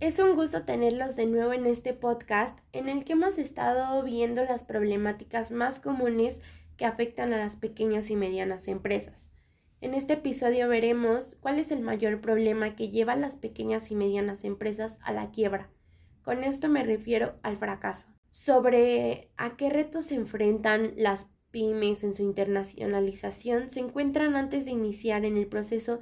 Es un gusto tenerlos de nuevo en este podcast en el que hemos estado viendo las problemáticas más comunes que afectan a las pequeñas y medianas empresas. En este episodio veremos cuál es el mayor problema que lleva a las pequeñas y medianas empresas a la quiebra. Con esto me refiero al fracaso. Sobre a qué retos se enfrentan las pymes en su internacionalización se encuentran antes de iniciar en el proceso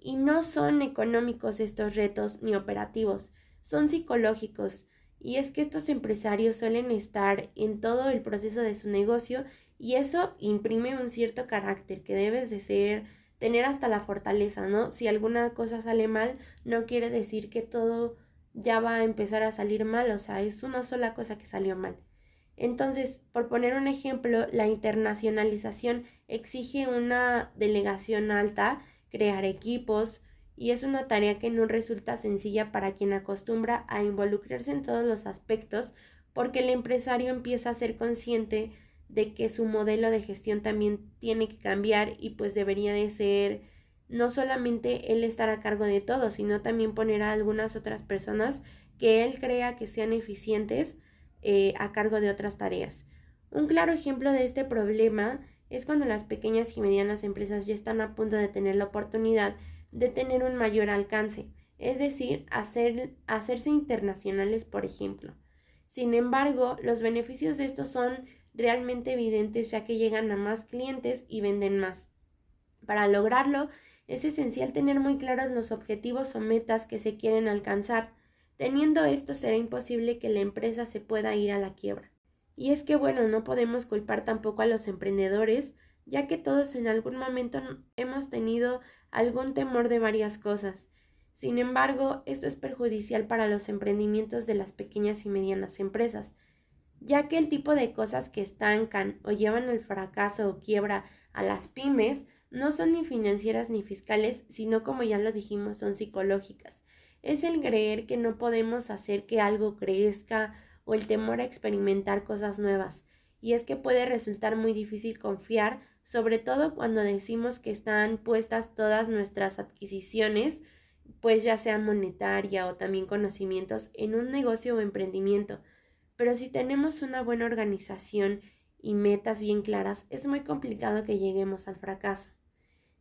y no son económicos estos retos ni operativos, son psicológicos. Y es que estos empresarios suelen estar en todo el proceso de su negocio y eso imprime un cierto carácter que debes de ser, tener hasta la fortaleza, ¿no? Si alguna cosa sale mal, no quiere decir que todo ya va a empezar a salir mal, o sea, es una sola cosa que salió mal. Entonces, por poner un ejemplo, la internacionalización exige una delegación alta, crear equipos, y es una tarea que no resulta sencilla para quien acostumbra a involucrarse en todos los aspectos, porque el empresario empieza a ser consciente de que su modelo de gestión también tiene que cambiar y pues debería de ser no solamente él estar a cargo de todo, sino también poner a algunas otras personas que él crea que sean eficientes eh, a cargo de otras tareas. Un claro ejemplo de este problema es cuando las pequeñas y medianas empresas ya están a punto de tener la oportunidad de tener un mayor alcance, es decir, hacer, hacerse internacionales, por ejemplo. Sin embargo, los beneficios de esto son realmente evidentes ya que llegan a más clientes y venden más. Para lograrlo, es esencial tener muy claros los objetivos o metas que se quieren alcanzar, Teniendo esto será imposible que la empresa se pueda ir a la quiebra. Y es que bueno, no podemos culpar tampoco a los emprendedores, ya que todos en algún momento hemos tenido algún temor de varias cosas. Sin embargo, esto es perjudicial para los emprendimientos de las pequeñas y medianas empresas, ya que el tipo de cosas que estancan o llevan al fracaso o quiebra a las pymes no son ni financieras ni fiscales, sino como ya lo dijimos, son psicológicas es el creer que no podemos hacer que algo crezca o el temor a experimentar cosas nuevas. Y es que puede resultar muy difícil confiar, sobre todo cuando decimos que están puestas todas nuestras adquisiciones, pues ya sea monetaria o también conocimientos, en un negocio o emprendimiento. Pero si tenemos una buena organización y metas bien claras, es muy complicado que lleguemos al fracaso.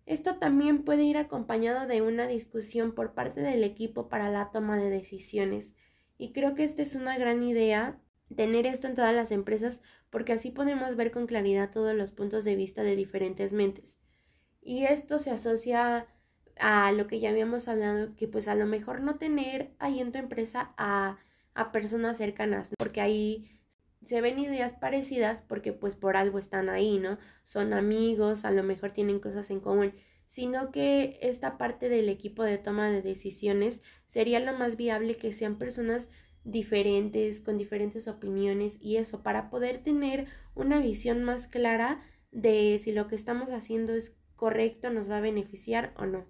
Esto también puede ir acompañado de una discusión por parte del equipo para la toma de decisiones. Y creo que esta es una gran idea, tener esto en todas las empresas, porque así podemos ver con claridad todos los puntos de vista de diferentes mentes. Y esto se asocia a lo que ya habíamos hablado, que pues a lo mejor no tener ahí en tu empresa a, a personas cercanas, porque ahí se ven ideas parecidas porque pues por algo están ahí, ¿no? Son amigos, a lo mejor tienen cosas en común, sino que esta parte del equipo de toma de decisiones sería lo más viable que sean personas diferentes, con diferentes opiniones y eso, para poder tener una visión más clara de si lo que estamos haciendo es correcto, nos va a beneficiar o no.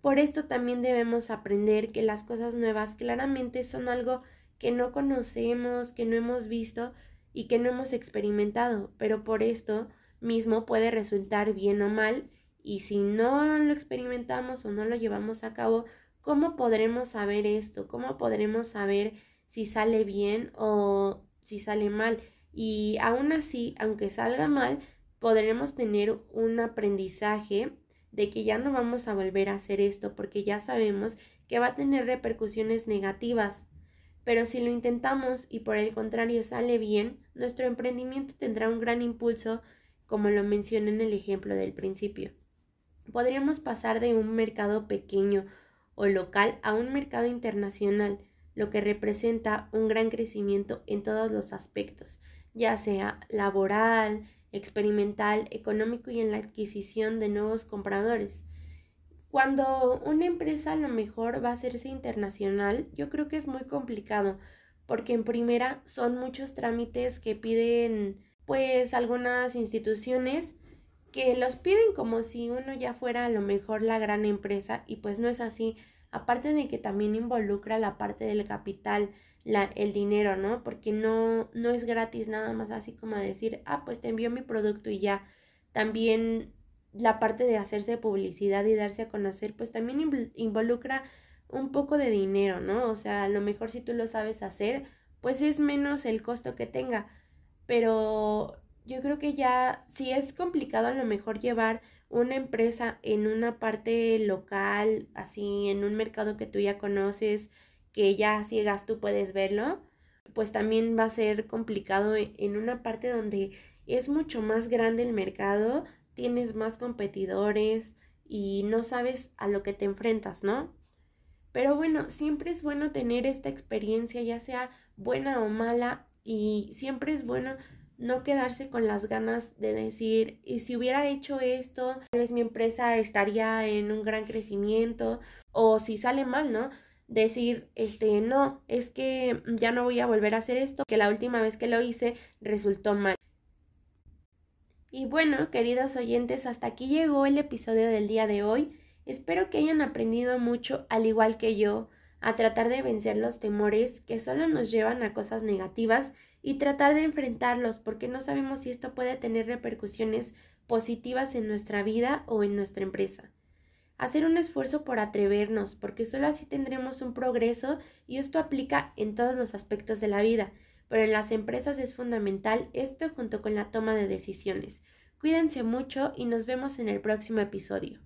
Por esto también debemos aprender que las cosas nuevas claramente son algo que no conocemos, que no hemos visto y que no hemos experimentado, pero por esto mismo puede resultar bien o mal y si no lo experimentamos o no lo llevamos a cabo, ¿cómo podremos saber esto? ¿Cómo podremos saber si sale bien o si sale mal? Y aún así, aunque salga mal, podremos tener un aprendizaje de que ya no vamos a volver a hacer esto porque ya sabemos que va a tener repercusiones negativas pero si lo intentamos y por el contrario sale bien, nuestro emprendimiento tendrá un gran impulso, como lo mencioné en el ejemplo del principio. Podríamos pasar de un mercado pequeño o local a un mercado internacional, lo que representa un gran crecimiento en todos los aspectos, ya sea laboral, experimental, económico y en la adquisición de nuevos compradores. Cuando una empresa a lo mejor va a hacerse internacional, yo creo que es muy complicado, porque en primera son muchos trámites que piden pues algunas instituciones que los piden como si uno ya fuera a lo mejor la gran empresa y pues no es así. Aparte de que también involucra la parte del capital, la, el dinero, ¿no? Porque no, no es gratis nada más así como decir, ah, pues te envío mi producto y ya. También la parte de hacerse publicidad y darse a conocer, pues también involucra un poco de dinero, ¿no? O sea, a lo mejor si tú lo sabes hacer, pues es menos el costo que tenga. Pero yo creo que ya, si es complicado a lo mejor llevar una empresa en una parte local, así en un mercado que tú ya conoces, que ya ciegas tú puedes verlo, pues también va a ser complicado e, en una parte donde es mucho más grande el mercado, tienes más competidores y no sabes a lo que te enfrentas, ¿no? Pero bueno, siempre es bueno tener esta experiencia, ya sea buena o mala, y siempre es bueno no quedarse con las ganas de decir, y si hubiera hecho esto, tal vez mi empresa estaría en un gran crecimiento, o si sale mal, ¿no? Decir, este, no, es que ya no voy a volver a hacer esto, que la última vez que lo hice resultó mal. Y bueno, queridos oyentes, hasta aquí llegó el episodio del día de hoy. Espero que hayan aprendido mucho, al igual que yo, a tratar de vencer los temores que solo nos llevan a cosas negativas y tratar de enfrentarlos porque no sabemos si esto puede tener repercusiones positivas en nuestra vida o en nuestra empresa. Hacer un esfuerzo por atrevernos porque solo así tendremos un progreso y esto aplica en todos los aspectos de la vida, pero en las empresas es fundamental esto junto con la toma de decisiones. Cuídense mucho y nos vemos en el próximo episodio.